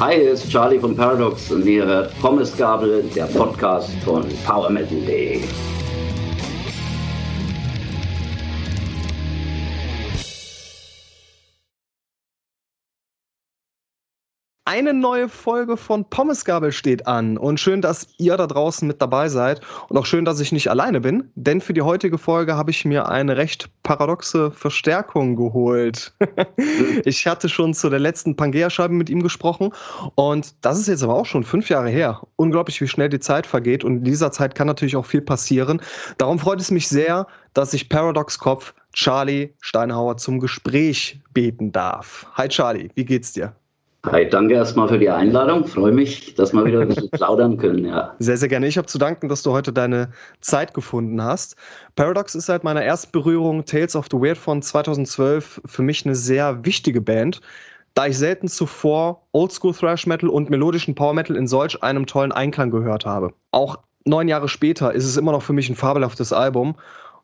Hi, hier ist Charlie von Paradox und ihr hört Pommesgabel, der Podcast von PowerMetal.de. Eine neue Folge von Pommesgabel steht an und schön, dass ihr da draußen mit dabei seid und auch schön, dass ich nicht alleine bin, denn für die heutige Folge habe ich mir eine recht paradoxe Verstärkung geholt. ich hatte schon zu der letzten Pangea-Scheibe mit ihm gesprochen und das ist jetzt aber auch schon fünf Jahre her. Unglaublich, wie schnell die Zeit vergeht und in dieser Zeit kann natürlich auch viel passieren. Darum freut es mich sehr, dass ich Paradox-Kopf Charlie Steinhauer zum Gespräch beten darf. Hi Charlie, wie geht's dir? Hi, danke erstmal für die Einladung. Freue mich, dass wir wieder ein bisschen plaudern können. Ja. Sehr, sehr gerne. Ich habe zu danken, dass du heute deine Zeit gefunden hast. Paradox ist seit meiner ersten Berührung Tales of the Weird von 2012 für mich eine sehr wichtige Band, da ich selten zuvor Oldschool Thrash Metal und melodischen Power Metal in solch einem tollen Einklang gehört habe. Auch neun Jahre später ist es immer noch für mich ein fabelhaftes Album.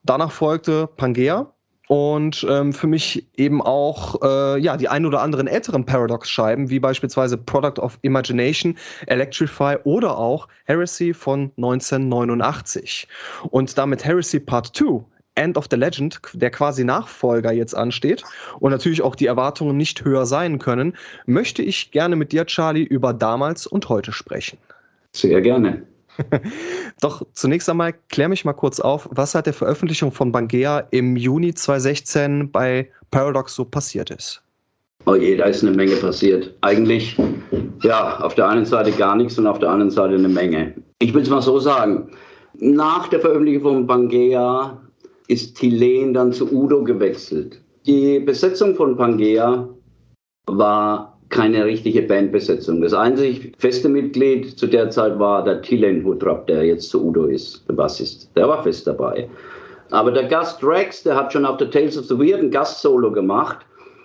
Danach folgte Pangea, und ähm, für mich eben auch äh, ja die ein oder anderen älteren Paradox-Scheiben, wie beispielsweise Product of Imagination, Electrify oder auch Heresy von 1989. Und damit Heresy Part 2 End of the Legend, der quasi Nachfolger jetzt ansteht und natürlich auch die Erwartungen nicht höher sein können, möchte ich gerne mit dir, Charlie, über damals und heute sprechen. Sehr gerne. Doch zunächst einmal klär mich mal kurz auf, was seit der Veröffentlichung von Bangea im Juni 2016 bei Paradox so passiert ist. Oh je, da ist eine Menge passiert. Eigentlich, ja, auf der einen Seite gar nichts und auf der anderen Seite eine Menge. Ich will es mal so sagen. Nach der Veröffentlichung von Pangea ist Tilen dann zu Udo gewechselt. Die Besetzung von Pangea war keine richtige Bandbesetzung. Das einzig feste Mitglied zu der Zeit war der Tilen Hutrap, der jetzt zu Udo ist, der Bassist. Der war fest dabei. Aber der Gast Rex, der hat schon auf der Tales of the Weird ein Gastsolo gemacht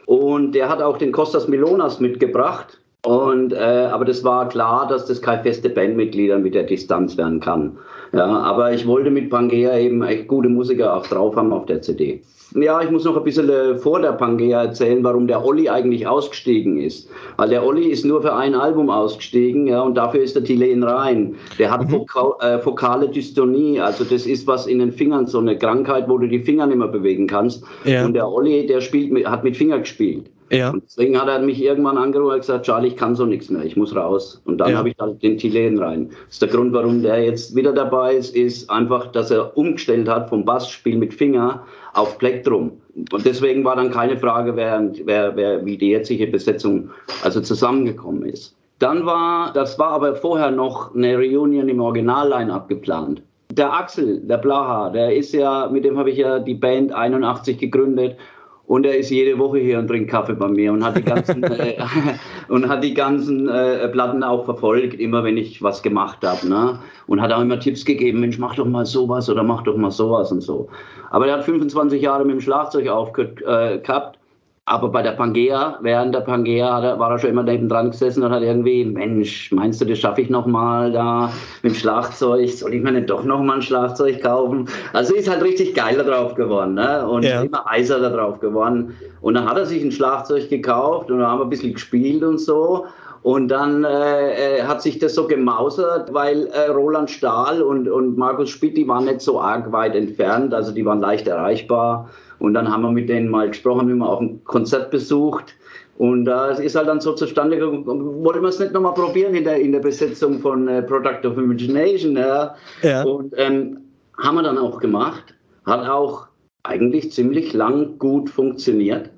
und der hat auch den Costas Milonas mitgebracht. Und, äh, aber das war klar, dass das keine feste Bandmitglieder mit der Distanz werden kann. Ja, aber ich wollte mit Pangea eben echt gute Musiker auch drauf haben auf der CD. Ja, ich muss noch ein bisschen äh, vor der Pangea erzählen, warum der Olli eigentlich ausgestiegen ist. Weil der Olli ist nur für ein Album ausgestiegen, ja, und dafür ist der Tilen rein. Der hat mhm. äh, fokale Dystonie, also das ist was in den Fingern, so eine Krankheit, wo du die Finger nicht mehr bewegen kannst. Ja. Und der Olli, der spielt mit, hat mit Finger gespielt. Ja. Und deswegen hat er mich irgendwann angerufen und gesagt, Charlie, ich kann so nichts mehr, ich muss raus. Und dann ja. habe ich halt den Tilen rein. Das ist der Grund, warum der jetzt wieder dabei ist, ist einfach, dass er umgestellt hat vom Bassspiel mit Finger auf Plektrum. Und deswegen war dann keine Frage, wer, wer, wer, wie die jetzige Besetzung also zusammengekommen ist. Dann war, das war aber vorher noch eine Reunion im Originalline abgeplant. Der Axel, der Blaha, der ist ja, mit dem habe ich ja die Band 81 gegründet und er ist jede Woche hier und trinkt Kaffee bei mir und hat die ganzen, äh, und hat die ganzen äh, Platten auch verfolgt, immer wenn ich was gemacht habe. Ne? Und hat auch immer Tipps gegeben, Mensch, mach doch mal sowas oder mach doch mal sowas und so. Aber er hat 25 Jahre mit dem Schlagzeug aufgehört äh, gehabt aber bei der Pangea, während der Pangea war er schon immer neben dran gesessen und hat irgendwie, Mensch, meinst du, das schaffe ich nochmal da mit dem Schlagzeug? Soll ich mir nicht doch nochmal ein Schlagzeug kaufen? Also ist halt richtig geil drauf geworden ne? und ja. immer eiser da drauf geworden. Und dann hat er sich ein Schlagzeug gekauft und dann haben wir ein bisschen gespielt und so. Und dann äh, äh hat sich das so gemausert, weil äh, Roland Stahl und, und Markus Spitt, die waren nicht so arg weit entfernt, also die waren leicht erreichbar. Und dann haben wir mit denen mal gesprochen, haben wir auch ein Konzert besucht. Und da äh, ist halt dann so zustande gekommen, wollten wir es nicht nochmal probieren in der, in der Besetzung von äh, Product of Imagination. Ja. ja. Und ähm, haben wir dann auch gemacht. Hat auch eigentlich ziemlich lang gut funktioniert.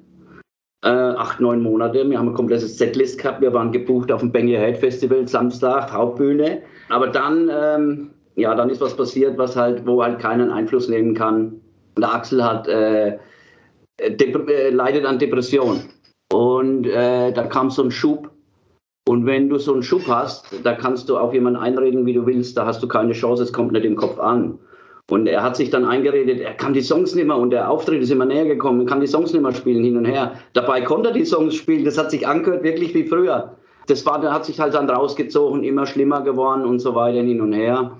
Äh, acht, neun Monate. Wir haben ein komplettes Setlist gehabt. Wir waren gebucht auf dem Bang Your Head Festival, Samstag, Hauptbühne. Aber dann, ähm, ja, dann ist was passiert, was halt, wo halt keinen Einfluss nehmen kann der Axel hat, äh, äh, leidet an Depression. Und äh, da kam so ein Schub. Und wenn du so einen Schub hast, da kannst du auf jemanden einreden, wie du willst, da hast du keine Chance, es kommt nicht im Kopf an. Und er hat sich dann eingeredet, er kann die Songs nicht mehr und der Auftritt ist immer näher gekommen, kann die Songs nicht mehr spielen hin und her. Dabei konnte er die Songs spielen, das hat sich angehört wirklich wie früher. Das war, hat sich halt dann rausgezogen, immer schlimmer geworden und so weiter hin und her.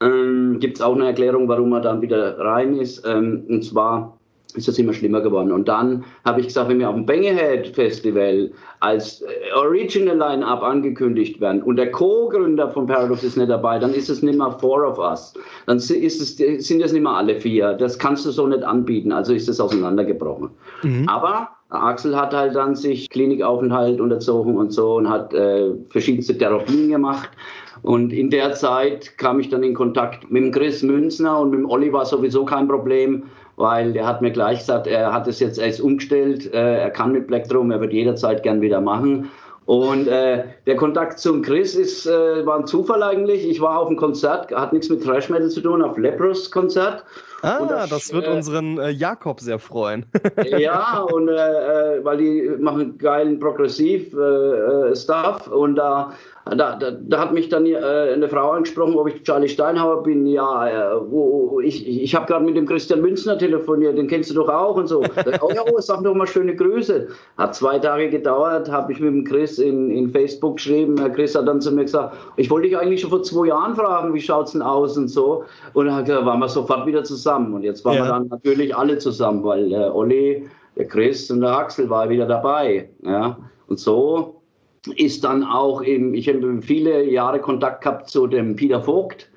Ähm, Gibt es auch eine Erklärung, warum er dann wieder rein ist. Ähm, und zwar ist das immer schlimmer geworden. Und dann habe ich gesagt, wenn wir auf dem Bangerhead Festival als äh, Original Line-Up angekündigt werden und der Co-Gründer von Paradox ist nicht dabei, dann ist es nicht mehr Four of Us. Dann ist es, sind es nicht mehr alle vier. Das kannst du so nicht anbieten. Also ist es auseinandergebrochen. Mhm. Aber Axel hat halt dann sich Klinikaufenthalt unterzogen und so und hat äh, verschiedenste Therapien gemacht. Und in der Zeit kam ich dann in Kontakt mit dem Chris Münzner und mit dem Olli war sowieso kein Problem weil der hat mir gleich gesagt, er hat es jetzt erst umgestellt, äh, er kann mit Black Drum, er wird jederzeit gern wieder machen. Und äh, der Kontakt zum Chris ist, äh, war ein Zufall eigentlich. Ich war auf einem Konzert, hat nichts mit Thrash Metal zu tun, auf Lepros Konzert. Ah, das, das, wird äh, unseren äh, Jakob sehr freuen. ja, und äh, weil die machen geilen Progressiv-Stuff und da da, da, da, hat mich dann äh, eine Frau angesprochen, ob ich Charlie Steinhauer bin. Ja, äh, wo, ich, ich habe gerade mit dem Christian Münzner telefoniert, den kennst du doch auch und so. oh ja, oh, sag doch mal schöne Grüße. Hat zwei Tage gedauert, habe ich mit dem Chris in, in Facebook geschrieben. Herr Chris hat dann zu mir gesagt, ich wollte dich eigentlich schon vor zwei Jahren fragen, wie schaut es denn aus und so. Und dann waren wir sofort wieder zusammen. Und jetzt waren ja. wir dann natürlich alle zusammen, weil äh, Olli, der Chris und der Axel war wieder dabei. Ja. Und so ist dann auch eben, ich habe viele Jahre Kontakt gehabt zu dem Peter Vogt,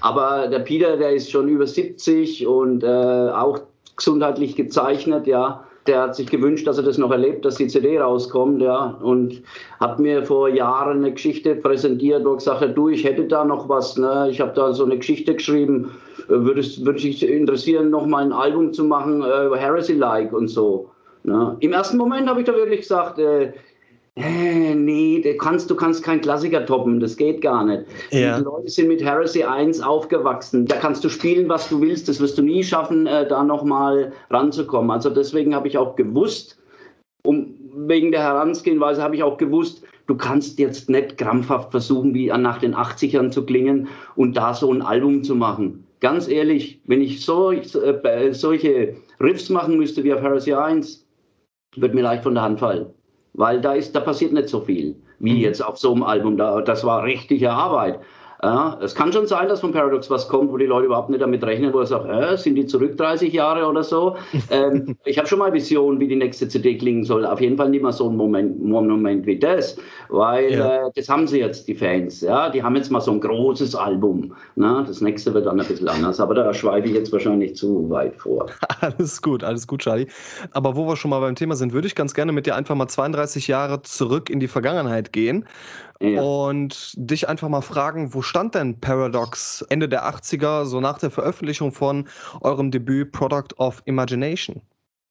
aber der Peter, der ist schon über 70 und äh, auch gesundheitlich gezeichnet, ja. Der hat sich gewünscht, dass er das noch erlebt, dass die CD rauskommt, ja. Und hat mir vor Jahren eine Geschichte präsentiert, wo er gesagt hat, du, ich hätte da noch was, ne? Ich habe da so eine Geschichte geschrieben, würdest, würde dich interessieren, noch mal ein Album zu machen, äh, Heresy-like und so. Ne? Im ersten Moment habe ich da wirklich gesagt, äh, äh, nee, du kannst, du kannst keinen Klassiker toppen, das geht gar nicht. Ja. Die Leute sind mit Heresy 1 aufgewachsen. Da kannst du spielen, was du willst, das wirst du nie schaffen, äh, da nochmal ranzukommen. Also deswegen habe ich auch gewusst, um, wegen der Herangehensweise habe ich auch gewusst, du kannst jetzt nicht krampfhaft versuchen, wie nach den 80ern zu klingen und da so ein Album zu machen. Ganz ehrlich, wenn ich so, äh, solche Riffs machen müsste wie auf Heresy 1, wird mir leicht von der Hand fallen weil da ist, da passiert nicht so viel wie mhm. jetzt auf so einem Album. Da, das war richtige Arbeit. Ja, es kann schon sein, dass von Paradox was kommt, wo die Leute überhaupt nicht damit rechnen, wo er sagt, äh, sind die zurück 30 Jahre oder so. ähm, ich habe schon mal Visionen, wie die nächste CD klingen soll. Auf jeden Fall nicht mal so ein Moment, Moment wie das, weil ja. äh, das haben sie jetzt, die Fans. Ja, die haben jetzt mal so ein großes Album. Na, das nächste wird dann ein bisschen anders, aber da schweife ich jetzt wahrscheinlich zu weit vor. alles gut, alles gut, Charlie. Aber wo wir schon mal beim Thema sind, würde ich ganz gerne mit dir einfach mal 32 Jahre zurück in die Vergangenheit gehen Und dich einfach mal fragen, wo stand denn Paradox Ende der 80er, so nach der Veröffentlichung von eurem Debüt Product of Imagination?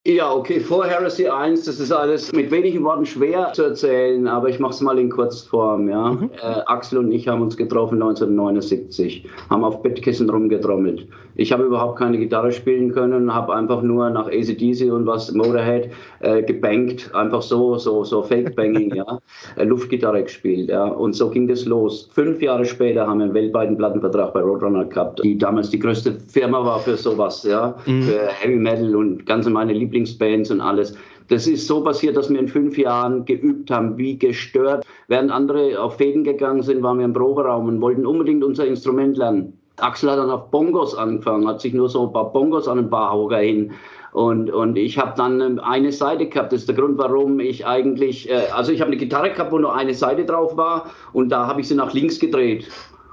Ja, okay, vor Heresy 1, das ist alles mit wenigen Worten schwer zu erzählen, aber ich mache es mal in Kurzform. Ja. Mhm. Äh, Axel und ich haben uns getroffen 1979, haben auf Bettkissen rumgetrommelt. Ich habe überhaupt keine Gitarre spielen können, habe einfach nur nach ACDC und was Motorhead äh, gebankt, einfach so, so, so Fake-Banging, ja, äh, Luftgitarre gespielt. Ja. Und so ging das los. Fünf Jahre später haben wir einen weltweiten Plattenvertrag bei Roadrunner gehabt, die damals die größte Firma war für sowas, ja, mhm. für Heavy Metal und ganz meine Lieblings Lieblingsbands und alles. Das ist so passiert, dass wir in fünf Jahren geübt haben, wie gestört. Während andere auf Fäden gegangen sind, waren wir im Proberaum und wollten unbedingt unser Instrument lernen. Axel hat dann auf Bongos angefangen, hat sich nur so ein paar Bongos an den Barhocker hin. Und, und ich habe dann ähm, eine Seite gehabt. Das ist der Grund, warum ich eigentlich, äh, also ich habe eine Gitarre gehabt, wo nur eine Seite drauf war und da habe ich sie nach links gedreht.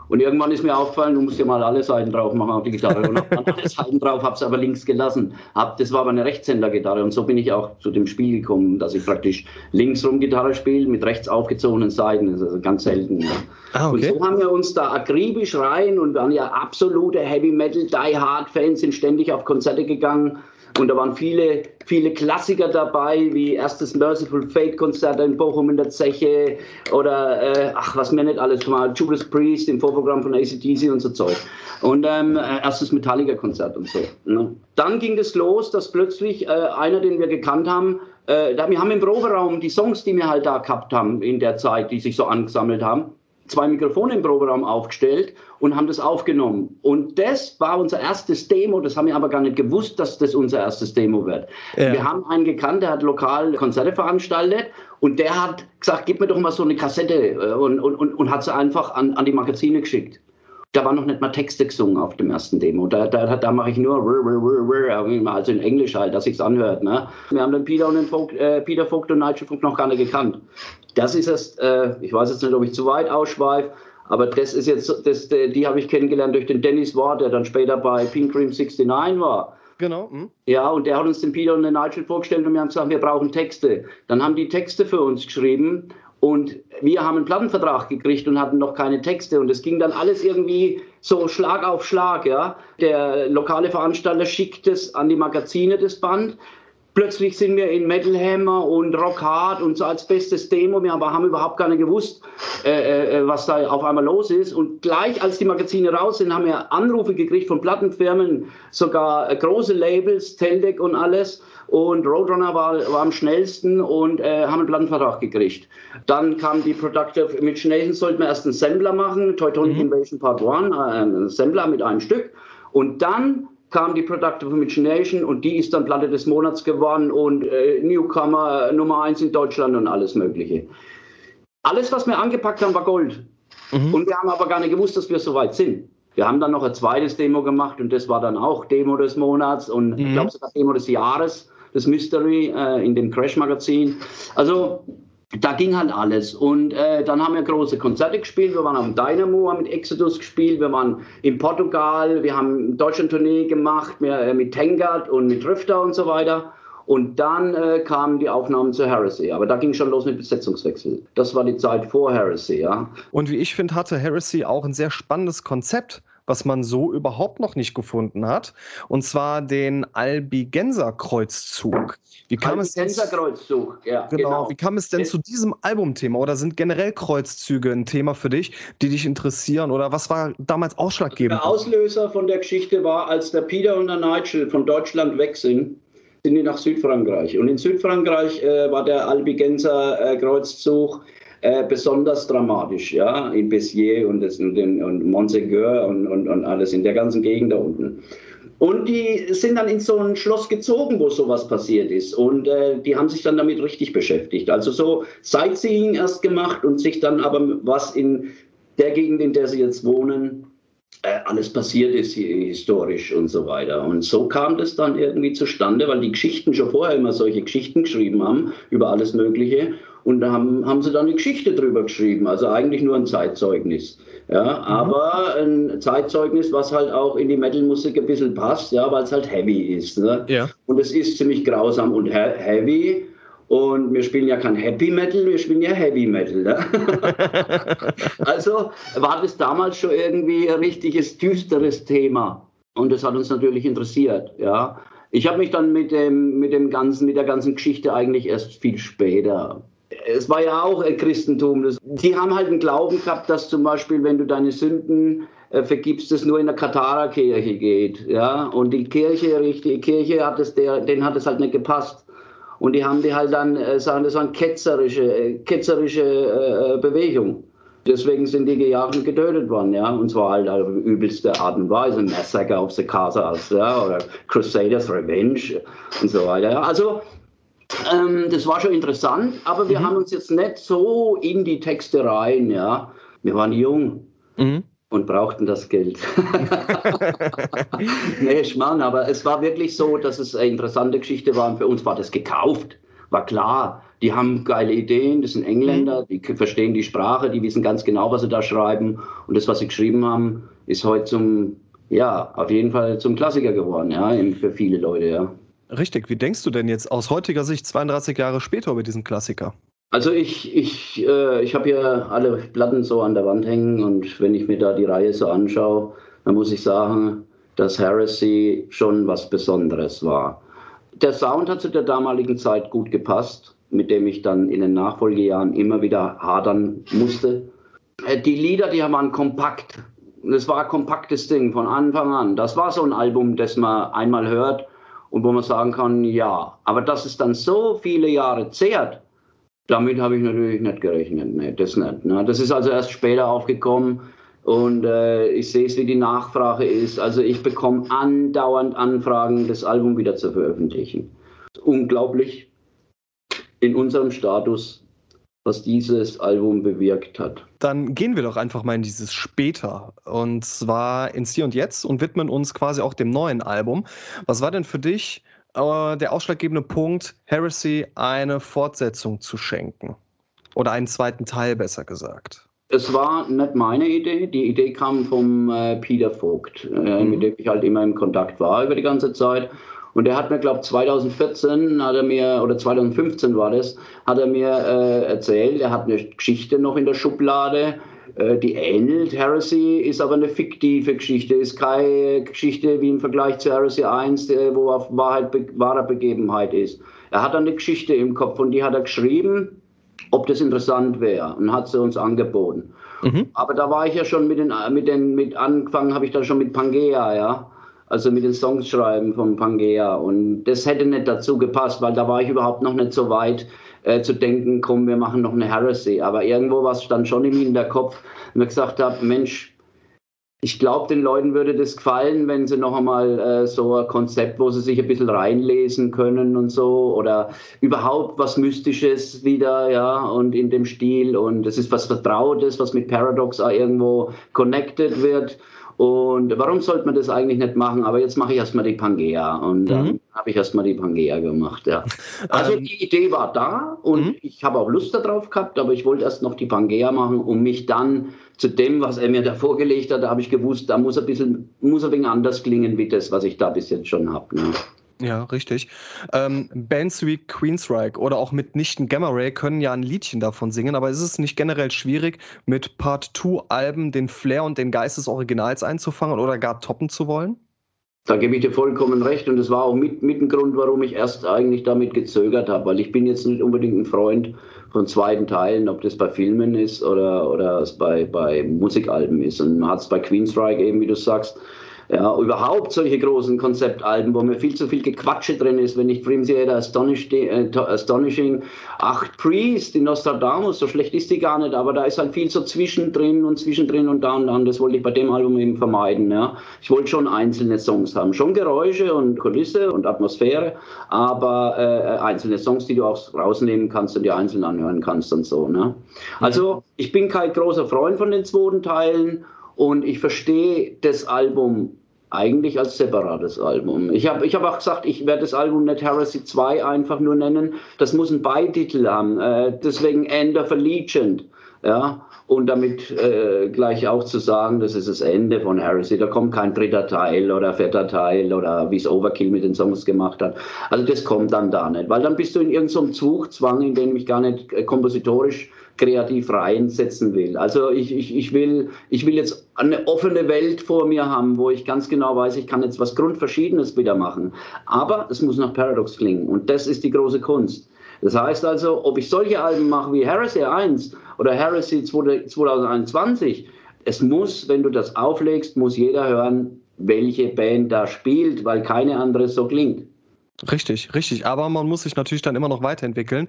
Und irgendwann ist mir aufgefallen, du musst ja mal alle Seiten drauf machen auf die Gitarre. Und habe alle Seiten drauf, habe es aber links gelassen. Hab, das war aber eine Rechtshänder-Gitarre. Und so bin ich auch zu dem Spiel gekommen, dass ich praktisch links rum Gitarre spiele mit rechts aufgezogenen Seiten. Das ist also ganz selten. Ja. Ah, okay. Und so haben wir uns da akribisch rein und waren ja absolute Heavy Metal, Die Hard Fans, sind ständig auf Konzerte gegangen. Und da waren viele, viele Klassiker dabei, wie erstes Merciful Fate Konzert in Bochum in der Zeche oder, äh, ach, was mir nicht alles mal, Judas Priest im Vorprogramm von ACDC und so Zeug. Und ähm, äh, erstes Metallica Konzert und so. Ne? Dann ging es los, dass plötzlich äh, einer, den wir gekannt haben, äh, wir haben im Proberaum die Songs, die wir halt da gehabt haben in der Zeit, die sich so angesammelt haben, zwei Mikrofone im Proberaum aufgestellt und haben das aufgenommen. Und das war unser erstes Demo. Das haben wir aber gar nicht gewusst, dass das unser erstes Demo wird. Ja. Wir haben einen gekannt, der hat lokal Konzerte veranstaltet und der hat gesagt, gib mir doch mal so eine Kassette äh, und, und, und, und hat sie einfach an, an die Magazine geschickt. da war noch nicht mal Texte gesungen auf dem ersten Demo. Da, da, da mache ich nur, also in Englisch halt, dass sich's anhört. Ne? Wir haben den Peter und den Vogt, äh, Peter Vogt und Nigel Vogt noch gar nicht gekannt. Das ist erst, äh, ich weiß jetzt nicht, ob ich zu weit ausschweife, aber das ist jetzt, das, die habe ich kennengelernt durch den Dennis Ward, der dann später bei Pink Cream 69 war. Genau. Hm. Ja, und der hat uns den Peter und den Nigel vorgestellt und wir haben gesagt, wir brauchen Texte. Dann haben die Texte für uns geschrieben und wir haben einen Plattenvertrag gekriegt und hatten noch keine Texte. Und es ging dann alles irgendwie so Schlag auf Schlag. Ja. Der lokale Veranstalter schickt es an die Magazine, das Band. Plötzlich sind wir in Metal Hammer und Rock Hard und so als bestes Demo. Wir haben überhaupt gar nicht gewusst, äh, äh, was da auf einmal los ist. Und gleich als die Magazine raus sind, haben wir Anrufe gekriegt von Plattenfirmen, sogar äh, große Labels, Teldec und alles. Und Roadrunner war, war am schnellsten und äh, haben einen Plattenvertrag gekriegt. Dann kam die Productive, mit Schnellsten sollten wir erst einen Sampler machen, Teutonic mhm. Invasion Part 1, äh, einen Sampler mit einem Stück. Und dann kam die Productive Imagination und die ist dann Platte des Monats geworden und äh, Newcomer Nummer 1 in Deutschland und alles Mögliche. Alles, was wir angepackt haben, war Gold. Mhm. Und wir haben aber gar nicht gewusst, dass wir so weit sind. Wir haben dann noch ein zweites Demo gemacht und das war dann auch Demo des Monats und mhm. ich glaube sogar Demo des Jahres, das Mystery äh, in dem Crash-Magazin. Also da ging halt alles. Und äh, dann haben wir große Konzerte gespielt. Wir waren am Dynamo, haben mit Exodus gespielt. Wir waren in Portugal. Wir haben Deutschland-Tournee gemacht mehr, äh, mit Tengert und mit Drifter und so weiter. Und dann äh, kamen die Aufnahmen zu Heresy. Aber da ging schon los mit Besetzungswechsel. Das war die Zeit vor Heresy, ja. Und wie ich finde, hatte Heresy auch ein sehr spannendes Konzept was man so überhaupt noch nicht gefunden hat. Und zwar den Albigenser-Kreuzzug. Wie kam Albigenser-Kreuzzug, ja. Genau. genau. Wie kam es denn zu diesem Albumthema? Oder sind generell Kreuzzüge ein Thema für dich, die dich interessieren? Oder was war damals ausschlaggebend? Der Auslöser von der Geschichte war, als der Peter und der Nigel von Deutschland weg sind, sind die nach Südfrankreich. Und in Südfrankreich äh, war der Albigenser-Kreuzzug äh, besonders dramatisch, ja, in Béziers und, das, und, und Montségur und, und, und alles in der ganzen Gegend da unten. Und die sind dann in so ein Schloss gezogen, wo sowas passiert ist. Und äh, die haben sich dann damit richtig beschäftigt. Also so Sightseeing erst gemacht und sich dann aber was in der Gegend, in der sie jetzt wohnen, äh, alles passiert ist historisch und so weiter. Und so kam das dann irgendwie zustande, weil die Geschichten schon vorher immer solche Geschichten geschrieben haben über alles Mögliche. Und da haben, haben sie dann eine Geschichte drüber geschrieben, also eigentlich nur ein Zeitzeugnis. Ja, mhm. aber ein Zeitzeugnis, was halt auch in die Metal-Musik ein bisschen passt, ja, weil es halt heavy ist. Ne? Ja. Und es ist ziemlich grausam und he heavy. Und wir spielen ja kein Happy Metal, wir spielen ja Heavy Metal. Ne? also war das damals schon irgendwie ein richtiges düsteres Thema. Und das hat uns natürlich interessiert. Ja. Ich habe mich dann mit dem, mit dem ganzen, mit der ganzen Geschichte eigentlich erst viel später es war ja auch Christentum. die haben halt einen Glauben gehabt, dass zum Beispiel, wenn du deine Sünden äh, vergibst, es nur in der Katharer-Kirche geht. Ja? Und die Kirche, die Kirche hat es, denen hat es halt nicht gepasst. Und die haben die halt dann, äh, sagen, das war eine ketzerische, äh, ketzerische äh, Bewegung. Deswegen sind die gejagt und getötet worden, ja. Und zwar halt auf übelste Art und Weise. Massacre of the Casas, ja, oder Crusaders Revenge und so weiter. Also ähm, das war schon interessant, aber wir mhm. haben uns jetzt nicht so in die Texte rein, ja. Wir waren jung mhm. und brauchten das Geld. nee, Schmarrn, aber es war wirklich so, dass es eine interessante Geschichte war. Und für uns war das gekauft. War klar, die haben geile Ideen, das sind Engländer, mhm. die verstehen die Sprache, die wissen ganz genau, was sie da schreiben. Und das, was sie geschrieben haben, ist heute zum, ja, auf jeden Fall zum Klassiker geworden, ja, für viele Leute, ja. Richtig. Wie denkst du denn jetzt aus heutiger Sicht 32 Jahre später über diesen Klassiker? Also ich, ich, äh, ich habe ja alle Platten so an der Wand hängen und wenn ich mir da die Reihe so anschaue, dann muss ich sagen, dass Heresy schon was Besonderes war. Der Sound hat zu der damaligen Zeit gut gepasst, mit dem ich dann in den Nachfolgejahren immer wieder hadern musste. Äh, die Lieder, die waren kompakt. Das war ein kompaktes Ding von Anfang an. Das war so ein Album, das man einmal hört und wo man sagen kann, ja, aber dass es dann so viele Jahre zehrt, damit habe ich natürlich nicht gerechnet. Nee, das nicht. Ne? Das ist also erst später aufgekommen und äh, ich sehe es, wie die Nachfrage ist. Also ich bekomme andauernd Anfragen, das Album wieder zu veröffentlichen. Unglaublich in unserem Status was dieses Album bewirkt hat. Dann gehen wir doch einfach mal in dieses später und zwar ins Hier und Jetzt und widmen uns quasi auch dem neuen Album. Was war denn für dich äh, der ausschlaggebende Punkt, Heresy eine Fortsetzung zu schenken? Oder einen zweiten Teil, besser gesagt? Es war nicht meine Idee. Die Idee kam vom äh, Peter Vogt, äh, mhm. mit dem ich halt immer im Kontakt war über die ganze Zeit. Und der hat mir, glaube 2014 hat er mir, oder 2015 war das, hat er mir äh, erzählt, er hat eine Geschichte noch in der Schublade, äh, die ähnelt Heresy, ist aber eine fiktive Geschichte, ist keine Geschichte wie im Vergleich zu Heresy 1, wo auf Wahrheit, wahrer Begebenheit ist. Er hat eine Geschichte im Kopf und die hat er geschrieben ob das interessant wäre und hat sie uns angeboten. Mhm. Aber da war ich ja schon mit den, mit den, mit angefangen habe ich da schon mit Pangea, ja. Also mit den Songs schreiben von Pangea. Und das hätte nicht dazu gepasst, weil da war ich überhaupt noch nicht so weit äh, zu denken, komm, wir machen noch eine Heresy. Aber irgendwo war es dann schon in mir der Kopf, und ich gesagt habe, Mensch, ich glaube, den Leuten würde das gefallen, wenn sie noch einmal äh, so ein Konzept, wo sie sich ein bisschen reinlesen können und so oder überhaupt was Mystisches wieder, ja, und in dem Stil und es ist was Vertrautes, was mit Paradox auch irgendwo connected wird. Und warum sollte man das eigentlich nicht machen? Aber jetzt mache ich erstmal die Pangea und dann mhm. habe ich erstmal die Pangea gemacht, ja. Also ähm, die Idee war da und mhm. ich habe auch Lust darauf gehabt, aber ich wollte erst noch die Pangea machen, um mich dann zu dem, was er mir da vorgelegt hat, da habe ich gewusst, da muss ein bisschen, muss ein wenig anders klingen wie das, was ich da bis jetzt schon habe. Ne? Ja, richtig. Ähm, Bands wie Queensryche oder auch mitnichten Gamma Ray können ja ein Liedchen davon singen, aber ist es nicht generell schwierig, mit Part-2-Alben den Flair und den Geist des Originals einzufangen oder gar toppen zu wollen? Da gebe ich dir vollkommen recht und das war auch mit, mit ein Grund, warum ich erst eigentlich damit gezögert habe, weil ich bin jetzt nicht unbedingt ein Freund von zweiten Teilen, ob das bei Filmen ist oder, oder es bei, bei Musikalben ist. Und man hat es bei Queenstrike eben, wie du sagst, ja, überhaupt solche großen Konzeptalben, wo mir viel zu viel Gequatsche drin ist, wenn Theater Astonishing, äh, Astonishing, Acht Priest, die Nostradamus, so schlecht ist die gar nicht, aber da ist halt viel so zwischendrin und zwischendrin und da und da das wollte ich bei dem Album eben vermeiden. Ja. Ich wollte schon einzelne Songs haben, schon Geräusche und Kulisse und Atmosphäre, aber äh, einzelne Songs, die du auch rausnehmen kannst und die einzeln anhören kannst und so. Ne. Also ich bin kein großer Freund von den zweiten Teilen und ich verstehe das Album eigentlich als separates Album. Ich habe ich hab auch gesagt, ich werde das Album nicht Heresy 2 einfach nur nennen. Das muss einen Beititel haben. Äh, deswegen End of Allegiant. Ja, und damit äh, gleich auch zu sagen, das ist das Ende von Heresy. Da kommt kein dritter Teil oder vierter Teil oder wie es Overkill mit den Songs gemacht hat. Also das kommt dann da nicht, weil dann bist du in irgendeinem Zugzwang, in dem ich gar nicht äh, kompositorisch kreativ reinsetzen will. Also ich, ich, ich, will, ich will jetzt eine offene Welt vor mir haben, wo ich ganz genau weiß, ich kann jetzt was Grundverschiedenes wieder machen. Aber es muss nach Paradox klingen und das ist die große Kunst. Das heißt also, ob ich solche Alben mache wie Heresy 1 oder Heresy 2021, es muss, wenn du das auflegst, muss jeder hören, welche Band da spielt, weil keine andere so klingt. Richtig, richtig. Aber man muss sich natürlich dann immer noch weiterentwickeln.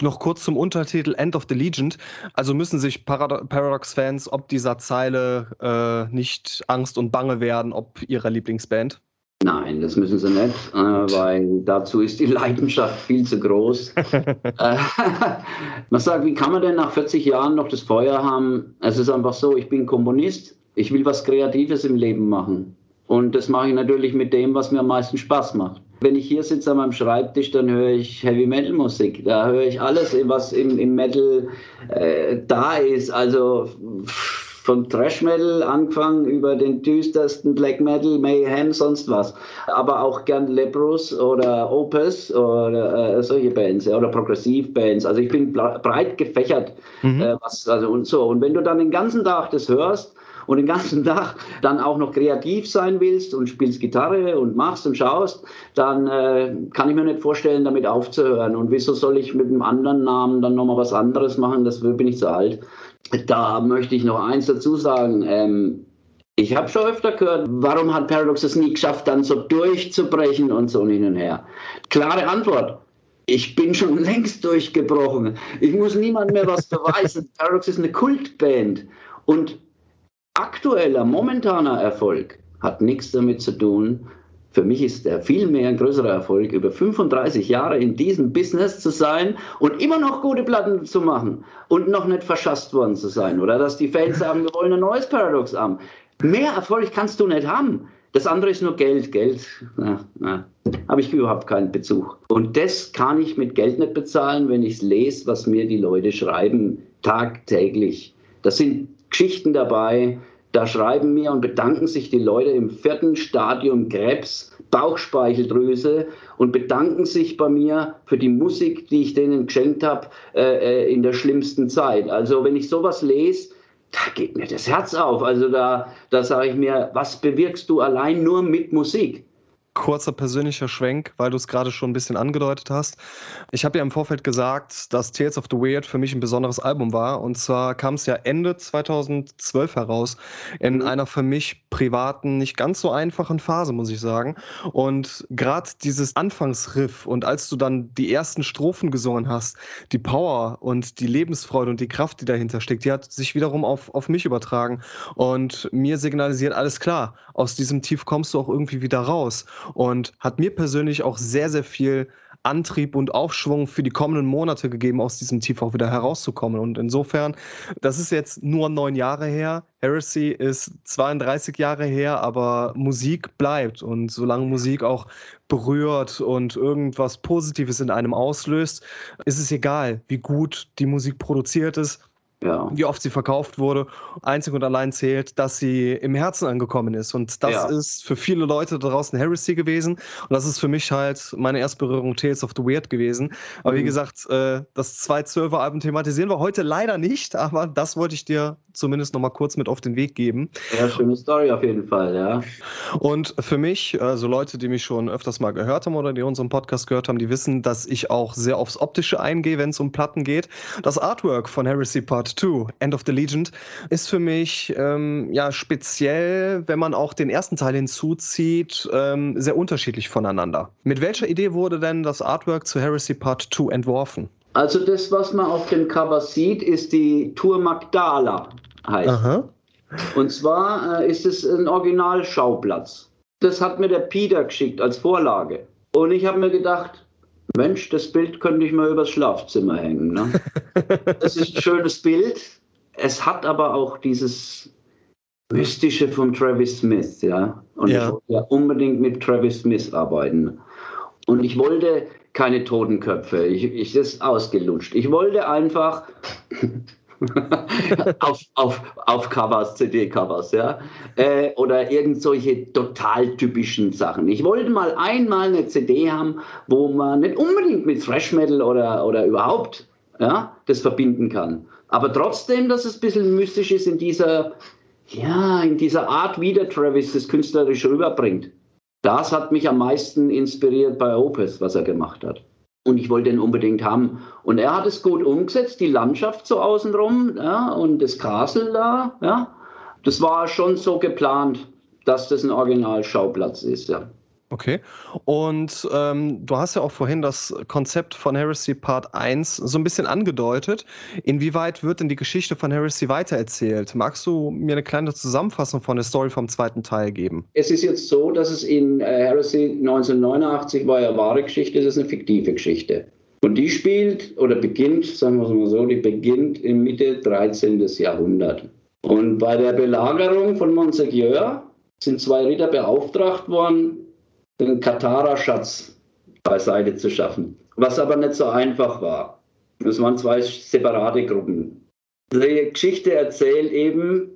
Noch kurz zum Untertitel End of the Legend. Also müssen sich Parad Paradox-Fans ob dieser Zeile äh, nicht Angst und Bange werden, ob ihrer Lieblingsband? Nein, das müssen sie nicht, äh, weil dazu ist die Leidenschaft viel zu groß. äh, man sagt, wie kann man denn nach 40 Jahren noch das Feuer haben? Es ist einfach so, ich bin Komponist, ich will was Kreatives im Leben machen. Und das mache ich natürlich mit dem, was mir am meisten Spaß macht. Wenn ich hier sitze an meinem Schreibtisch, dann höre ich Heavy Metal Musik. Da höre ich alles, was im, im Metal äh, da ist. Also von Thrash Metal angefangen über den düstersten Black Metal, Mayhem, sonst was. Aber auch gern Leprous oder Opus oder äh, solche Bands oder Progressivbands. Also ich bin breit gefächert. Mhm. Äh, was, also und so. Und wenn du dann den ganzen Tag das hörst, und den ganzen Tag dann auch noch kreativ sein willst und spielst Gitarre und machst und schaust, dann äh, kann ich mir nicht vorstellen, damit aufzuhören. Und wieso soll ich mit einem anderen Namen dann nochmal was anderes machen? Das bin ich zu alt. Da möchte ich noch eins dazu sagen. Ähm, ich habe schon öfter gehört, warum hat Paradox es nie geschafft, dann so durchzubrechen und so hin und her. Klare Antwort. Ich bin schon längst durchgebrochen. Ich muss niemand mehr was beweisen. Paradox ist eine Kultband. Und aktueller, momentaner Erfolg hat nichts damit zu tun, Für mich ist der viel mehr ein größerer Erfolg, über 35 Jahre in diesem Business zu sein und immer noch gute Platten zu machen und noch nicht verschasst worden zu sein. Oder dass die Fans sagen, wir wollen ein neues Paradox haben. Mehr Erfolg kannst du nicht haben. Das andere ist nur Geld. Geld, na, na, habe ich überhaupt keinen Bezug. Und das kann ich mit Geld nicht bezahlen, wenn ich es lese, was mir die Leute schreiben, tagtäglich. Das sind Geschichten dabei, da schreiben mir und bedanken sich die Leute im vierten Stadium Krebs, Bauchspeicheldrüse und bedanken sich bei mir für die Musik, die ich denen geschenkt habe äh, äh in der schlimmsten Zeit. Also wenn ich sowas lese, da geht mir das Herz auf. Also da, da sage ich mir, was bewirkst du allein nur mit Musik? Kurzer persönlicher Schwenk, weil du es gerade schon ein bisschen angedeutet hast. Ich habe ja im Vorfeld gesagt, dass Tales of the Weird für mich ein besonderes Album war. Und zwar kam es ja Ende 2012 heraus, in mhm. einer für mich privaten, nicht ganz so einfachen Phase, muss ich sagen. Und gerade dieses Anfangsriff und als du dann die ersten Strophen gesungen hast, die Power und die Lebensfreude und die Kraft, die dahinter steckt, die hat sich wiederum auf, auf mich übertragen und mir signalisiert, alles klar, aus diesem Tief kommst du auch irgendwie wieder raus und hat mir persönlich auch sehr, sehr viel Antrieb und Aufschwung für die kommenden Monate gegeben, aus diesem Tief auch wieder herauszukommen. Und insofern, das ist jetzt nur neun Jahre her. Heresy ist 32 Jahre her, aber Musik bleibt. Und solange Musik auch berührt und irgendwas Positives in einem auslöst, ist es egal, wie gut die Musik produziert ist ja. wie oft sie verkauft wurde. Einzig und allein zählt, dass sie im Herzen angekommen ist. Und das ja. ist für viele Leute draußen Heresy gewesen. Und das ist für mich halt meine Erstberührung Tales of the Weird gewesen. Aber mhm. wie gesagt, äh, das 212er-Album thematisieren wir heute leider nicht, aber das wollte ich dir zumindest noch mal kurz mit auf den Weg geben. Ja, schöne Story auf jeden Fall, ja. Und für mich, also Leute, die mich schon öfters mal gehört haben oder die unseren Podcast gehört haben, die wissen, dass ich auch sehr aufs Optische eingehe, wenn es um Platten geht. Das Artwork von Heresy Part 2, End of the Legend, ist für mich ähm, ja speziell, wenn man auch den ersten Teil hinzuzieht, ähm, sehr unterschiedlich voneinander. Mit welcher Idee wurde denn das Artwork zu Heresy Part 2 entworfen? Also das, was man auf dem Cover sieht, ist die Tour Magdala heißt. Aha. Und zwar äh, ist es ein Originalschauplatz. Das hat mir der Peter geschickt als Vorlage. Und ich habe mir gedacht, Mensch, das Bild könnte ich mal übers Schlafzimmer hängen. Ne? das ist ein schönes Bild. Es hat aber auch dieses Mystische von Travis Smith, ja. Und ja. ich wollte ja unbedingt mit Travis Smith arbeiten. Und ich wollte keine Totenköpfe. Ich, ich das ist ausgelutscht. Ich wollte einfach auf, auf, auf Covers, CD-Covers, ja. Äh, oder irgend solche total typischen Sachen. Ich wollte mal einmal eine CD haben, wo man nicht unbedingt mit Thrash Metal oder, oder überhaupt ja, das verbinden kann. Aber trotzdem, dass es ein bisschen mystisch ist in dieser, ja, in dieser Art, wie der Travis das künstlerisch rüberbringt. Das hat mich am meisten inspiriert bei Opus, was er gemacht hat. Und ich wollte ihn unbedingt haben. Und er hat es gut umgesetzt, die Landschaft so außenrum ja, und das Castle da. Ja. Das war schon so geplant, dass das ein Originalschauplatz ist. Ja. Okay. Und ähm, du hast ja auch vorhin das Konzept von Heresy Part 1 so ein bisschen angedeutet. Inwieweit wird denn die Geschichte von Heresy weitererzählt? Magst du mir eine kleine Zusammenfassung von der Story vom zweiten Teil geben? Es ist jetzt so, dass es in äh, Heresy 1989 war ja wahre Geschichte, es ist eine fiktive Geschichte. Und die spielt oder beginnt, sagen wir es mal so, die beginnt in Mitte 13. Jahrhundert. Und bei der Belagerung von Montsegur sind zwei Ritter beauftragt worden, den Katara-Schatz beiseite zu schaffen. Was aber nicht so einfach war. Es waren zwei separate Gruppen. Die Geschichte erzählt eben,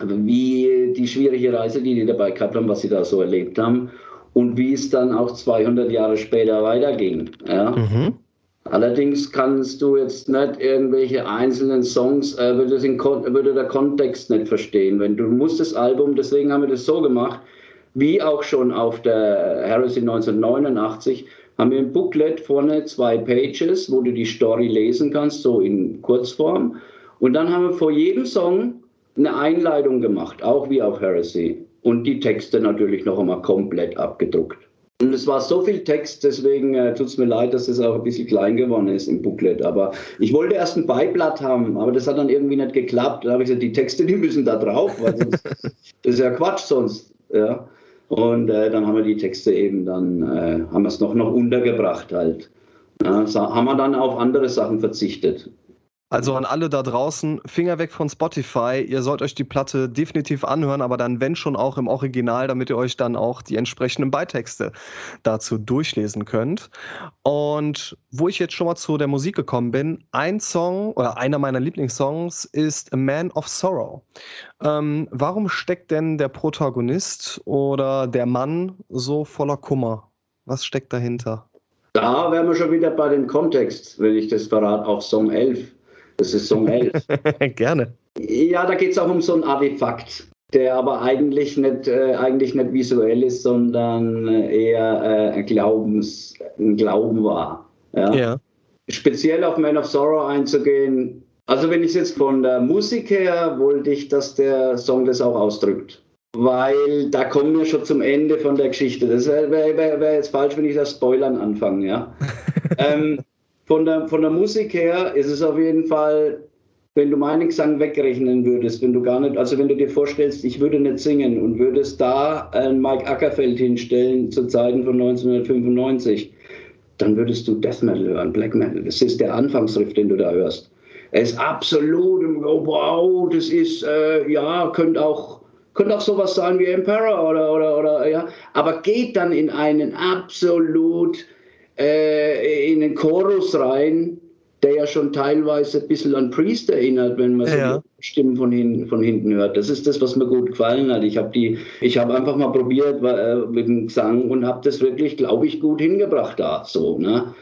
wie die schwierige Reise, die die dabei gehabt haben, was sie da so erlebt haben und wie es dann auch 200 Jahre später weiterging. Ja? Mhm. Allerdings kannst du jetzt nicht irgendwelche einzelnen Songs, äh, würde, würde, der Kontext nicht verstehen. Wenn du musst das Album, deswegen haben wir das so gemacht, wie auch schon auf der Heresy 1989, haben wir ein Booklet vorne, zwei Pages, wo du die Story lesen kannst, so in Kurzform. Und dann haben wir vor jedem Song eine Einleitung gemacht, auch wie auf Heresy. Und die Texte natürlich noch einmal komplett abgedruckt. Und es war so viel Text, deswegen äh, tut es mir leid, dass es auch ein bisschen klein geworden ist im Booklet. Aber ich wollte erst ein Beiblatt haben, aber das hat dann irgendwie nicht geklappt. Da habe ich gesagt, die Texte, die müssen da drauf, weil das, das ist ja Quatsch sonst. Ja. Und äh, dann haben wir die Texte eben dann, äh, haben wir es noch, noch untergebracht halt. Ja, haben wir dann auf andere Sachen verzichtet. Also an alle da draußen, Finger weg von Spotify. Ihr sollt euch die Platte definitiv anhören, aber dann, wenn schon auch im Original, damit ihr euch dann auch die entsprechenden Beitexte dazu durchlesen könnt. Und wo ich jetzt schon mal zu der Musik gekommen bin, ein Song oder einer meiner Lieblingssongs ist A Man of Sorrow. Ähm, warum steckt denn der Protagonist oder der Mann so voller Kummer? Was steckt dahinter? Da wären wir schon wieder bei dem Kontext, wenn ich das verrate, auf Song 11. Das ist Song 11. Gerne. Ja, da geht es auch um so ein Artefakt, der aber eigentlich nicht, äh, eigentlich nicht visuell ist, sondern äh, eher äh, ein, Glaubens, ein Glauben war. Ja? ja. Speziell auf Man of Sorrow einzugehen. Also wenn ich jetzt von der Musik her wollte ich, dass der Song das auch ausdrückt. Weil da kommen wir schon zum Ende von der Geschichte. Das wäre wär, wär jetzt falsch, wenn ich das Spoilern anfange. Ja? ähm, von der, von der Musik her ist es auf jeden Fall, wenn du meinen Gesang wegrechnen würdest, wenn du gar nicht, also wenn du dir vorstellst, ich würde nicht singen und würdest da einen Mike Ackerfeld hinstellen zu Zeiten von 1995, dann würdest du Death Metal hören, Black Metal. Das ist der Anfangsriff, den du da hörst. Er ist absolut, oh, wow, das ist, äh, ja, könnte auch, könnte auch sowas sein wie Emperor oder, oder, oder, ja, aber geht dann in einen absolut äh, in den Chorus rein, der ja schon teilweise ein bisschen an Priest erinnert, wenn man ja. so Stimmen von hinten, von hinten hört. Das ist das, was mir gut gefallen hat. Ich habe die, ich habe einfach mal probiert äh, mit dem Gesang und habe das wirklich, glaube ich, gut hingebracht da. So, ne?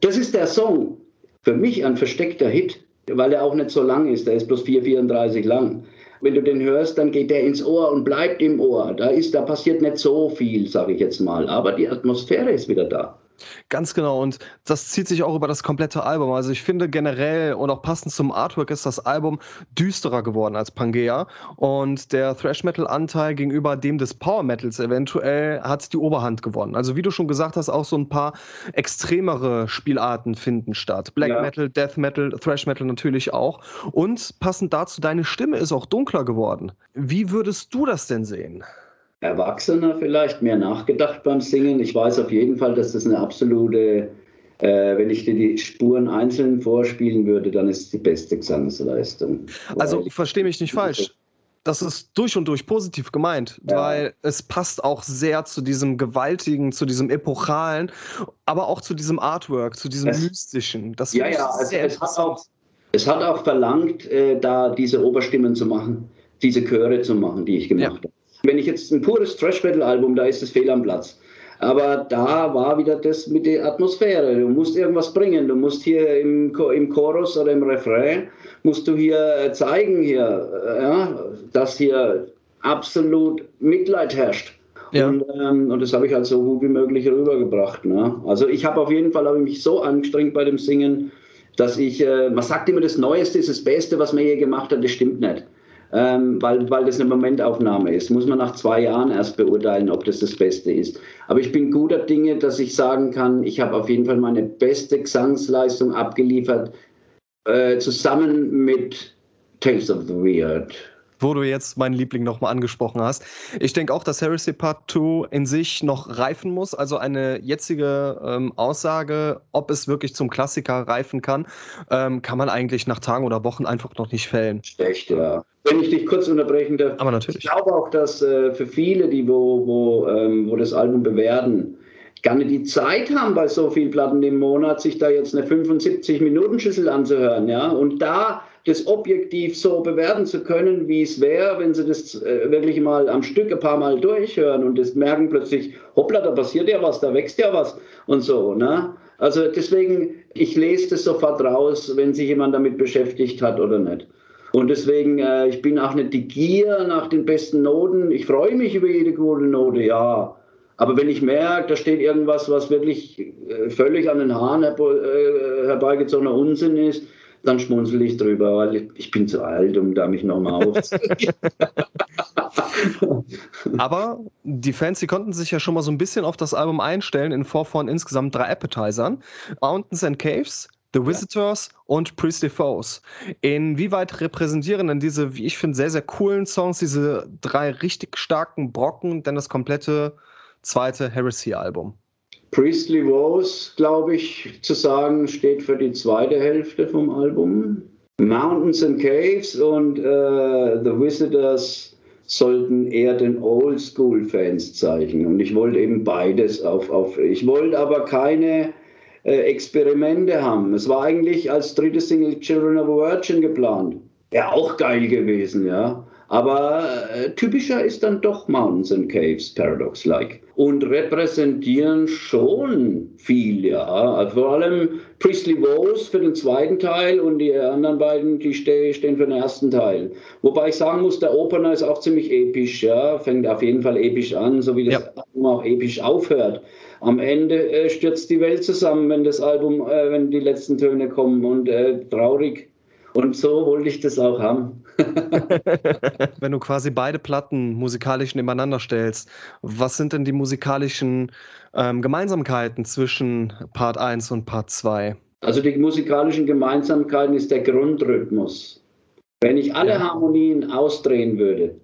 Das ist der Song. Für mich ein versteckter Hit, weil er auch nicht so lang ist. Der ist bloß 4,34 lang. Wenn du den hörst, dann geht der ins Ohr und bleibt im Ohr. Da, ist, da passiert nicht so viel, sage ich jetzt mal. Aber die Atmosphäre ist wieder da. Ganz genau. Und das zieht sich auch über das komplette Album. Also ich finde generell und auch passend zum Artwork ist das Album düsterer geworden als Pangea. Und der Thrash Metal Anteil gegenüber dem des Power Metals eventuell hat die Oberhand gewonnen. Also wie du schon gesagt hast, auch so ein paar extremere Spielarten finden statt. Black ja. Metal, Death Metal, Thrash Metal natürlich auch. Und passend dazu, deine Stimme ist auch dunkler geworden. Wie würdest du das denn sehen? Erwachsener vielleicht, mehr nachgedacht beim Singen. Ich weiß auf jeden Fall, dass das eine absolute, äh, wenn ich dir die Spuren einzeln vorspielen würde, dann ist es die beste Gesangsleistung. Also verstehe mich nicht falsch. Das ist durch und durch positiv gemeint, ja. weil es passt auch sehr zu diesem gewaltigen, zu diesem epochalen, aber auch zu diesem Artwork, zu diesem es, mystischen. Das ja, ja, also es, hat auch, es hat auch verlangt, äh, da diese Oberstimmen zu machen, diese Chöre zu machen, die ich gemacht ja. habe. Wenn ich jetzt ein pures Thrash-Metal-Album, da ist es fehl am Platz. Aber da war wieder das mit der Atmosphäre. Du musst irgendwas bringen. Du musst hier im, im Chorus oder im Refrain, musst du hier äh, zeigen, hier, äh, ja, dass hier absolut Mitleid herrscht. Ja. Und, ähm, und, das habe ich halt so gut wie möglich rübergebracht. Ne? Also ich habe auf jeden Fall ich mich so angestrengt bei dem Singen, dass ich, äh, man sagt immer, das Neueste ist das Beste, was man je gemacht hat. Das stimmt nicht ähm, weil, weil das eine Momentaufnahme ist. Muss man nach zwei Jahren erst beurteilen, ob das das Beste ist. Aber ich bin guter Dinge, dass ich sagen kann, ich habe auf jeden Fall meine beste Gesangsleistung abgeliefert, äh, zusammen mit Taste of the Weird wo du jetzt meinen Liebling nochmal angesprochen hast. Ich denke auch, dass Heresy Part 2 in sich noch reifen muss. Also eine jetzige ähm, Aussage, ob es wirklich zum Klassiker reifen kann, ähm, kann man eigentlich nach Tagen oder Wochen einfach noch nicht fällen. Schlecht, ja. Wenn ich dich kurz unterbrechen darf. Aber natürlich. Ich glaube auch, dass äh, für viele, die wo, wo, ähm, wo das Album bewerten, gar nicht die Zeit haben, bei so vielen Platten im Monat, sich da jetzt eine 75-Minuten-Schüssel anzuhören. Ja? Und da das objektiv so bewerten zu können, wie es wäre, wenn sie das äh, wirklich mal am Stück ein paar Mal durchhören und das merken plötzlich, hoppla, da passiert ja was, da wächst ja was und so. Ne? Also deswegen, ich lese das sofort raus, wenn sich jemand damit beschäftigt hat oder nicht. Und deswegen, äh, ich bin auch nicht die Gier nach den besten Noten. Ich freue mich über jede gute Note, ja. Aber wenn ich merke, da steht irgendwas, was wirklich äh, völlig an den Haaren herbeigezogener Unsinn ist, dann schmunzel ich drüber, weil ich bin zu alt, um da mich nochmal aufzunehmen. Aber die Fans, die konnten sich ja schon mal so ein bisschen auf das Album einstellen in Form von insgesamt drei Appetizern. Mountains and Caves, The Visitors ja. und Priestly Foes. Inwieweit repräsentieren denn diese, wie ich finde, sehr, sehr coolen Songs, diese drei richtig starken Brocken, denn das komplette zweite Heresy-Album? Priestly Woes, glaube ich, zu sagen, steht für die zweite Hälfte vom Album. Mountains and Caves und äh, The Visitors sollten eher den Oldschool-Fans zeigen. Und ich wollte eben beides auf, auf. Ich wollte aber keine äh, Experimente haben. Es war eigentlich als dritte Single Children of a Virgin geplant. Ja, auch geil gewesen, ja. Aber äh, typischer ist dann doch Mountains and Caves, Paradox-like. Und repräsentieren schon viel, ja. Also vor allem Priestley Woes für den zweiten Teil und die anderen beiden, die stehen für den ersten Teil. Wobei ich sagen muss, der Opener ist auch ziemlich episch, ja. Fängt auf jeden Fall episch an, so wie das ja. Album auch episch aufhört. Am Ende äh, stürzt die Welt zusammen, wenn das Album, äh, wenn die letzten Töne kommen und äh, traurig. Und so wollte ich das auch haben. Wenn du quasi beide Platten musikalisch nebeneinander stellst, was sind denn die musikalischen ähm, Gemeinsamkeiten zwischen Part 1 und Part 2? Also die musikalischen Gemeinsamkeiten ist der Grundrhythmus. Wenn ich alle Harmonien ausdrehen würde,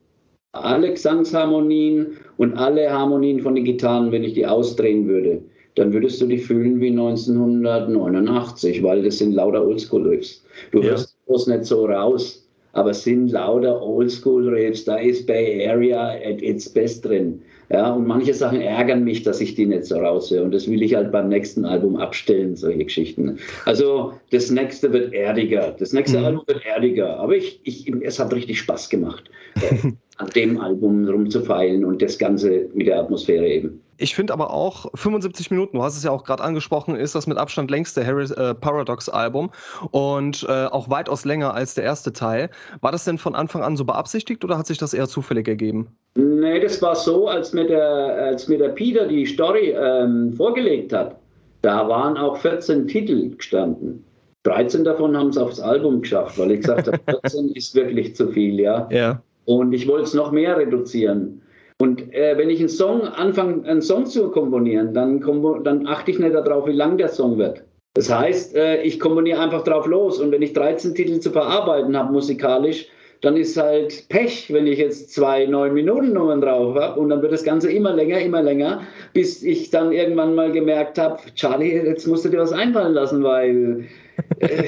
alle Gesangsharmonien und alle Harmonien von den Gitarren, wenn ich die ausdrehen würde, dann würdest du die fühlen wie 1989, weil das sind lauter Oldschool-Riffs. Du ja. hörst das nicht so raus aber es sind lauter Oldschool-Raves, da ist Bay Area at its best drin. Ja, und manche Sachen ärgern mich, dass ich die nicht so raushöre. Und das will ich halt beim nächsten Album abstellen, solche Geschichten. Also das nächste wird erdiger. Das nächste mhm. Album wird erdiger. Aber ich, ich, es hat richtig Spaß gemacht, an dem Album rumzufeilen und das Ganze mit der Atmosphäre eben. Ich finde aber auch 75 Minuten, du hast es ja auch gerade angesprochen, ist das mit Abstand längste Harry, äh, Paradox-Album und äh, auch weitaus länger als der erste Teil. War das denn von Anfang an so beabsichtigt oder hat sich das eher zufällig ergeben? Nee, das war so, als mir der, als mir der Peter die Story ähm, vorgelegt hat. Da waren auch 14 Titel gestanden. 13 davon haben es aufs Album geschafft, weil ich gesagt habe, 14 ist wirklich zu viel, ja. Ja. Und ich wollte es noch mehr reduzieren. Und äh, wenn ich einen Song anfange, einen Song zu komponieren, dann, dann achte ich nicht darauf, wie lang der Song wird. Das heißt, äh, ich komponiere einfach drauf los. Und wenn ich 13 Titel zu verarbeiten habe musikalisch, dann ist halt Pech, wenn ich jetzt zwei neun Minuten Nummern drauf habe und dann wird das Ganze immer länger, immer länger, bis ich dann irgendwann mal gemerkt habe, Charlie, jetzt musst du dir was einfallen lassen, weil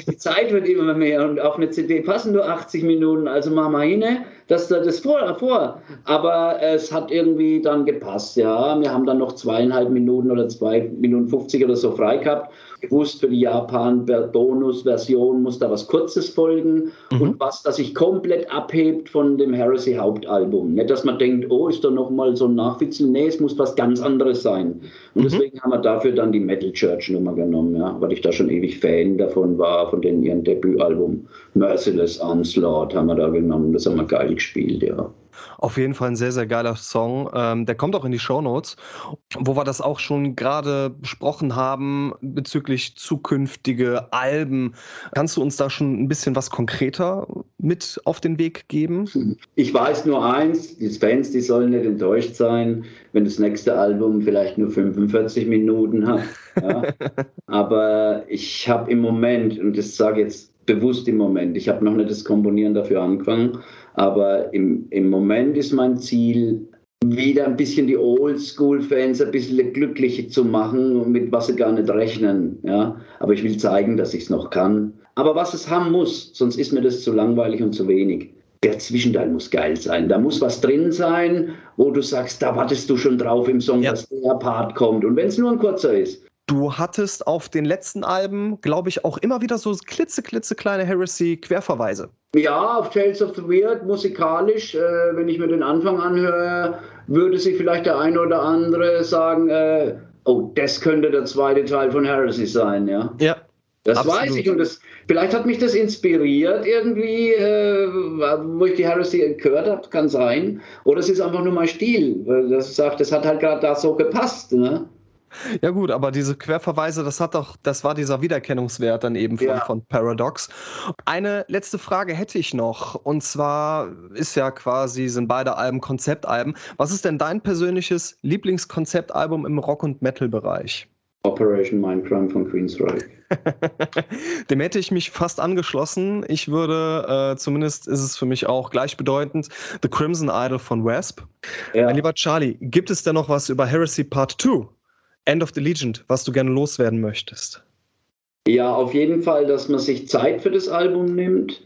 die Zeit wird immer mehr und auf eine CD passen nur 80 Minuten, also mach mal hin, dass da das vor, vor. Aber es hat irgendwie dann gepasst, ja. Wir haben dann noch zweieinhalb Minuten oder zwei Minuten 50 oder so frei gehabt. Gewusst, für die Japan-Bonus-Version muss da was Kurzes folgen mhm. und was, das sich komplett abhebt von dem Heresy-Hauptalbum. Nicht, dass man denkt, oh, ist da nochmal so ein Nachwitzel. Nee, es muss was ganz anderes sein. Und mhm. deswegen haben wir dafür dann die Metal Church-Nummer genommen, ja, weil ich da schon ewig Fan davon war, von den ihren Debütalbum Merciless Onslaught haben wir da genommen. Das haben wir geil gespielt, ja. Auf jeden Fall ein sehr, sehr geiler Song. Ähm, der kommt auch in die Show Notes, wo wir das auch schon gerade besprochen haben bezüglich zukünftige Alben. Kannst du uns da schon ein bisschen was konkreter mit auf den Weg geben? Ich weiß nur eins, die Fans, die sollen nicht enttäuscht sein, wenn das nächste Album vielleicht nur 45 Minuten hat. Ja. Aber ich habe im Moment, und das sage ich jetzt bewusst im Moment, ich habe noch nicht das Komponieren dafür angefangen, aber im, im Moment ist mein Ziel, wieder ein bisschen die Oldschool-Fans ein bisschen glücklich zu machen, mit was sie gar nicht rechnen. Ja? Aber ich will zeigen, dass ich es noch kann. Aber was es haben muss, sonst ist mir das zu langweilig und zu wenig. Der Zwischenteil muss geil sein. Da muss was drin sein, wo du sagst, da wartest du schon drauf im Song, ja. dass der Part kommt. Und wenn es nur ein kurzer ist. Du hattest auf den letzten Alben, glaube ich, auch immer wieder so klitze, klitze kleine Heresy-Querverweise. Ja, auf Tales of the Weird musikalisch, äh, wenn ich mir den Anfang anhöre, würde sich vielleicht der eine oder andere sagen, äh, oh, das könnte der zweite Teil von Heresy sein, ja. Ja. Das absolut. weiß ich und das, vielleicht hat mich das inspiriert irgendwie, äh, wo ich die Heresy gehört habe, kann sein. Oder es ist einfach nur mein Stil, das sagt, das hat halt gerade da so gepasst, ne? Ja gut, aber diese Querverweise, das hat doch, das war dieser Wiedererkennungswert dann eben von, ja. von Paradox. Eine letzte Frage hätte ich noch. Und zwar ist ja quasi, sind beide Alben Konzeptalben. Was ist denn dein persönliches Lieblingskonzeptalbum im Rock- und Metal-Bereich? Operation Mindcrime von Queensryche. Dem hätte ich mich fast angeschlossen. Ich würde, äh, zumindest ist es für mich auch gleichbedeutend, The Crimson Idol von Wasp. Ja. Mein lieber Charlie, gibt es denn noch was über Heresy Part 2, End of the Legend, was du gerne loswerden möchtest? Ja, auf jeden Fall, dass man sich Zeit für das Album nimmt,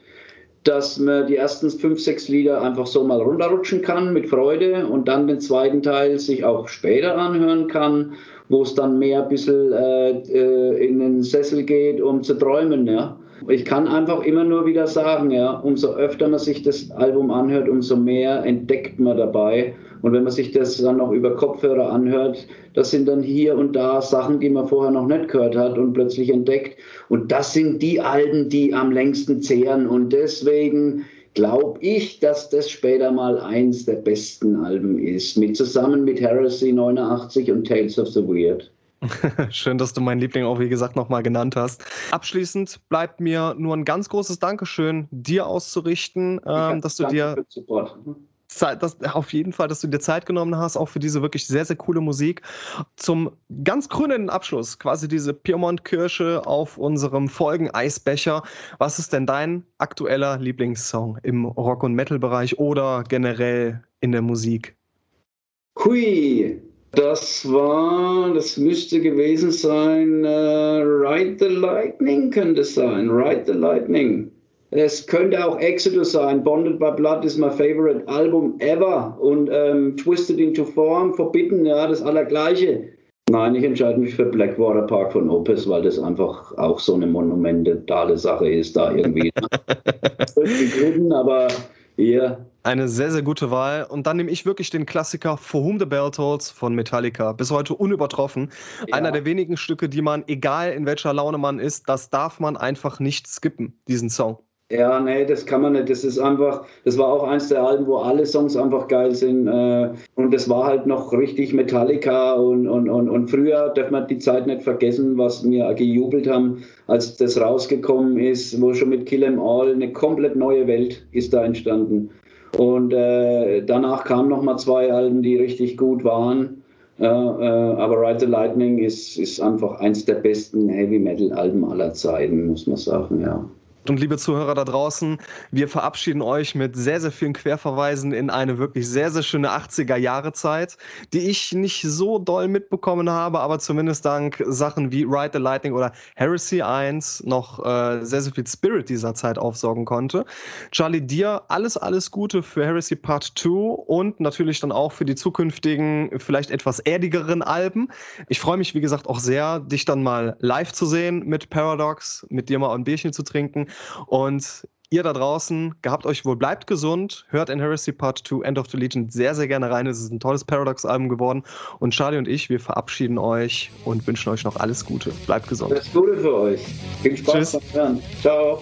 dass man die ersten fünf, sechs Lieder einfach so mal runterrutschen kann mit Freude und dann den zweiten Teil sich auch später anhören kann, wo es dann mehr ein bisschen äh, äh, in den Sessel geht, um zu träumen. Ja. Ich kann einfach immer nur wieder sagen, ja, umso öfter man sich das Album anhört, umso mehr entdeckt man dabei. Und wenn man sich das dann noch über Kopfhörer anhört, das sind dann hier und da Sachen, die man vorher noch nicht gehört hat und plötzlich entdeckt. Und das sind die Alben, die am längsten zehren. Und deswegen glaube ich, dass das später mal eins der besten Alben ist. Mit, zusammen mit Heresy 89 und Tales of the Weird. Schön, dass du meinen Liebling auch, wie gesagt, nochmal genannt hast. Abschließend bleibt mir nur ein ganz großes Dankeschön dir auszurichten, ähm, dass du dir. Dass, auf jeden Fall, dass du dir Zeit genommen hast, auch für diese wirklich sehr, sehr coole Musik. Zum ganz grünen Abschluss, quasi diese Piemont-Kirsche auf unserem Folgen-Eisbecher. Was ist denn dein aktueller Lieblingssong im Rock- und Metal-Bereich oder generell in der Musik? Hui, das war, das müsste gewesen sein, uh, Ride the Lightning könnte es sein, Ride the Lightning. Es könnte auch Exodus sein. Bonded by Blood ist my favorite Album ever. Und ähm, Twisted into Form, Forbidden, ja, das allergleiche. Nein, ich entscheide mich für Blackwater Park von Opus, weil das einfach auch so eine monumentale Sache ist, da irgendwie. Gründen, aber hier. Eine sehr, sehr gute Wahl. Und dann nehme ich wirklich den Klassiker For Whom the Bell Tolls von Metallica. Bis heute unübertroffen. Ja. Einer der wenigen Stücke, die man, egal in welcher Laune man ist, das darf man einfach nicht skippen, diesen Song. Ja, nee, das kann man nicht. Das ist einfach, das war auch eins der Alben, wo alle Songs einfach geil sind. Äh, und das war halt noch richtig Metallica und, und, und, und früher darf man die Zeit nicht vergessen, was wir gejubelt haben, als das rausgekommen ist, wo schon mit Kill 'em All eine komplett neue Welt ist da entstanden. Und äh, danach kamen nochmal zwei Alben, die richtig gut waren. Äh, äh, aber Ride the Lightning ist, ist einfach eins der besten Heavy Metal Alben aller Zeiten, muss man sagen, ja. Und liebe Zuhörer da draußen, wir verabschieden euch mit sehr, sehr vielen Querverweisen in eine wirklich sehr, sehr schöne 80er-Jahre-Zeit, die ich nicht so doll mitbekommen habe, aber zumindest dank Sachen wie Ride the Lightning oder Heresy 1 noch äh, sehr, sehr viel Spirit dieser Zeit aufsorgen konnte. Charlie, dir alles, alles Gute für Heresy Part 2 und natürlich dann auch für die zukünftigen, vielleicht etwas erdigeren Alben. Ich freue mich, wie gesagt, auch sehr, dich dann mal live zu sehen mit Paradox, mit dir mal ein Bierchen zu trinken. Und ihr da draußen, gehabt euch wohl, bleibt gesund, hört in Heresy Part 2 End of the Legion sehr, sehr gerne rein. Es ist ein tolles Paradox-Album geworden. Und Charlie und ich, wir verabschieden euch und wünschen euch noch alles Gute. Bleibt gesund. Alles Gute für euch. Viel Spaß Tschüss. beim Hören. Ciao.